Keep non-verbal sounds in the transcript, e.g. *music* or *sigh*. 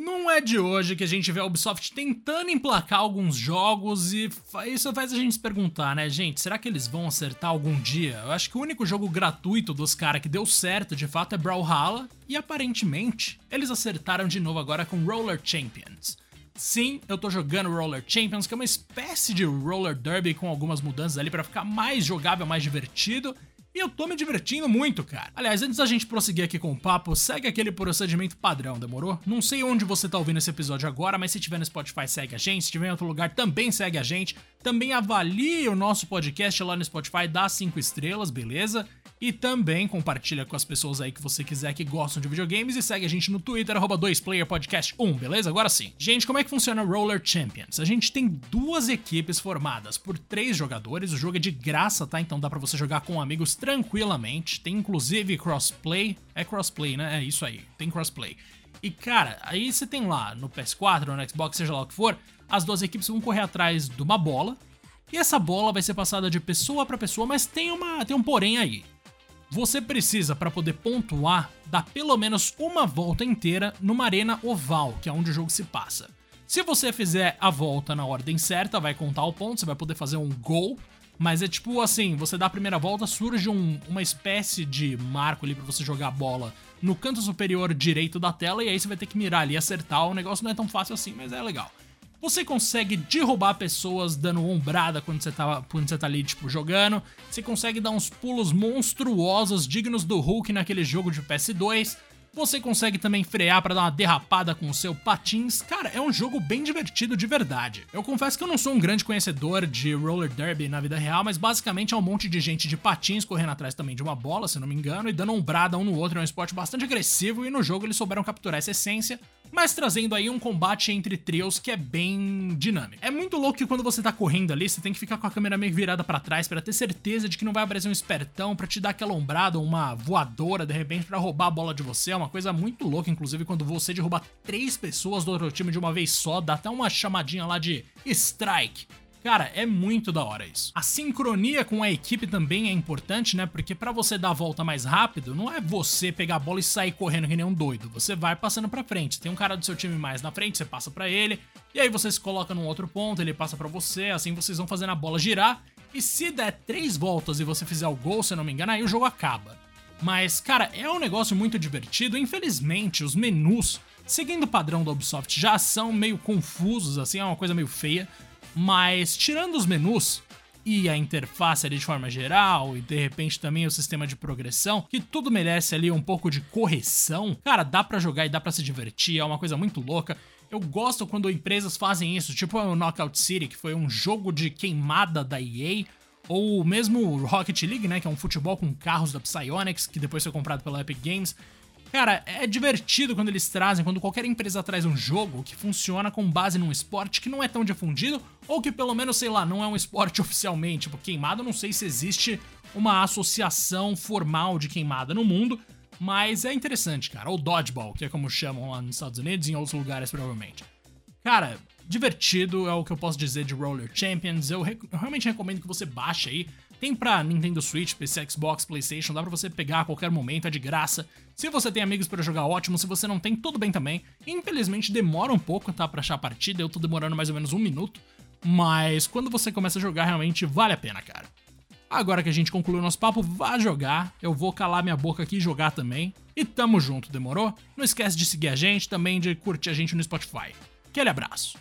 Não é de hoje que a gente vê a Ubisoft tentando emplacar alguns jogos e isso faz a gente se perguntar, né, gente? Será que eles vão acertar algum dia? Eu acho que o único jogo gratuito dos caras que deu certo de fato é Brawlhalla e aparentemente eles acertaram de novo agora com Roller Champions. Sim, eu tô jogando Roller Champions, que é uma espécie de roller derby com algumas mudanças ali para ficar mais jogável, mais divertido. E eu tô me divertindo muito, cara. Aliás, antes da gente prosseguir aqui com o papo, segue aquele procedimento padrão, demorou? Não sei onde você tá ouvindo esse episódio agora, mas se tiver no Spotify, segue a gente. Se tiver em outro lugar, também segue a gente. Também avalie o nosso podcast lá no Spotify, dá 5 estrelas, beleza? E também compartilha com as pessoas aí que você quiser que gostam de videogames e segue a gente no Twitter, arroba 2playerpodcast1, beleza? Agora sim. Gente, como é que funciona Roller Champions? A gente tem duas equipes formadas por três jogadores, o jogo é de graça, tá? Então dá pra você jogar com amigos tranquilamente. Tem inclusive crossplay. É crossplay, né? É isso aí, tem crossplay. E cara, aí você tem lá no PS4 ou no Xbox, seja lá o que for, as duas equipes vão correr atrás de uma bola. E essa bola vai ser passada de pessoa para pessoa, mas tem uma tem um porém aí. Você precisa, para poder pontuar, dar pelo menos uma volta inteira numa arena oval, que é onde o jogo se passa. Se você fizer a volta na ordem certa, vai contar o ponto, você vai poder fazer um gol. Mas é tipo assim, você dá a primeira volta, surge um, uma espécie de marco ali para você jogar a bola no canto superior direito da tela e aí você vai ter que mirar ali e acertar. O negócio não é tão fácil assim, mas é legal. Você consegue derrubar pessoas dando ombrada quando você tá, quando você tá ali, tipo, jogando. Você consegue dar uns pulos monstruosos dignos do Hulk naquele jogo de PS2. Você consegue também frear para dar uma derrapada com o seu patins. Cara, é um jogo bem divertido de verdade. Eu confesso que eu não sou um grande conhecedor de roller derby na vida real, mas basicamente é um monte de gente de patins correndo atrás também de uma bola, se não me engano, e dando ombrada um no outro. É um esporte bastante agressivo e no jogo eles souberam capturar essa essência mas trazendo aí um combate entre trios que é bem dinâmico. É muito louco que quando você tá correndo ali, você tem que ficar com a câmera meio virada para trás para ter certeza de que não vai aparecer um espertão para te dar aquela ombrada, uma voadora de repente para roubar a bola de você. É uma coisa muito louca, inclusive quando você derruba três pessoas do outro time de uma vez só, dá até uma chamadinha lá de strike. Cara, é muito da hora isso. A sincronia com a equipe também é importante, né? Porque para você dar a volta mais rápido, não é você pegar a bola e sair correndo que nem um doido. Você vai passando para frente. Tem um cara do seu time mais na frente, você passa para ele, e aí você se coloca num outro ponto, ele passa para você, assim vocês vão fazendo a bola girar. E se der três voltas e você fizer o gol, se eu não me engano, aí o jogo acaba. Mas, cara, é um negócio muito divertido. Infelizmente, os menus, seguindo o padrão da Ubisoft, já são meio confusos, assim, é uma coisa meio feia. Mas tirando os menus e a interface ali de forma geral e de repente também o sistema de progressão, que tudo merece ali um pouco de correção. Cara, dá para jogar e dá para se divertir, é uma coisa muito louca. Eu gosto quando empresas fazem isso, tipo o Knockout City, que foi um jogo de queimada da EA, ou mesmo Rocket League, né, que é um futebol com carros da Psyonix, que depois foi comprado pela Epic Games. Cara, é divertido quando eles trazem, quando qualquer empresa traz um jogo que funciona com base num esporte que não é tão difundido, ou que pelo menos, sei lá, não é um esporte *laughs* oficialmente. Tipo, queimada, não sei se existe uma associação formal de queimada no mundo, mas é interessante, cara. Ou dodgeball, que é como chamam lá nos Estados Unidos e em outros lugares, provavelmente. Cara, divertido é o que eu posso dizer de Roller Champions. Eu, eu realmente recomendo que você baixe aí. Tem pra Nintendo Switch, PC, Xbox, PlayStation, dá pra você pegar a qualquer momento, é de graça. Se você tem amigos para jogar, ótimo. Se você não tem, tudo bem também. Infelizmente demora um pouco, tá, pra achar a partida. Eu tô demorando mais ou menos um minuto. Mas quando você começa a jogar, realmente vale a pena, cara. Agora que a gente concluiu nosso papo, vá jogar. Eu vou calar minha boca aqui e jogar também. E tamo junto, demorou? Não esquece de seguir a gente, também de curtir a gente no Spotify. Aquele abraço.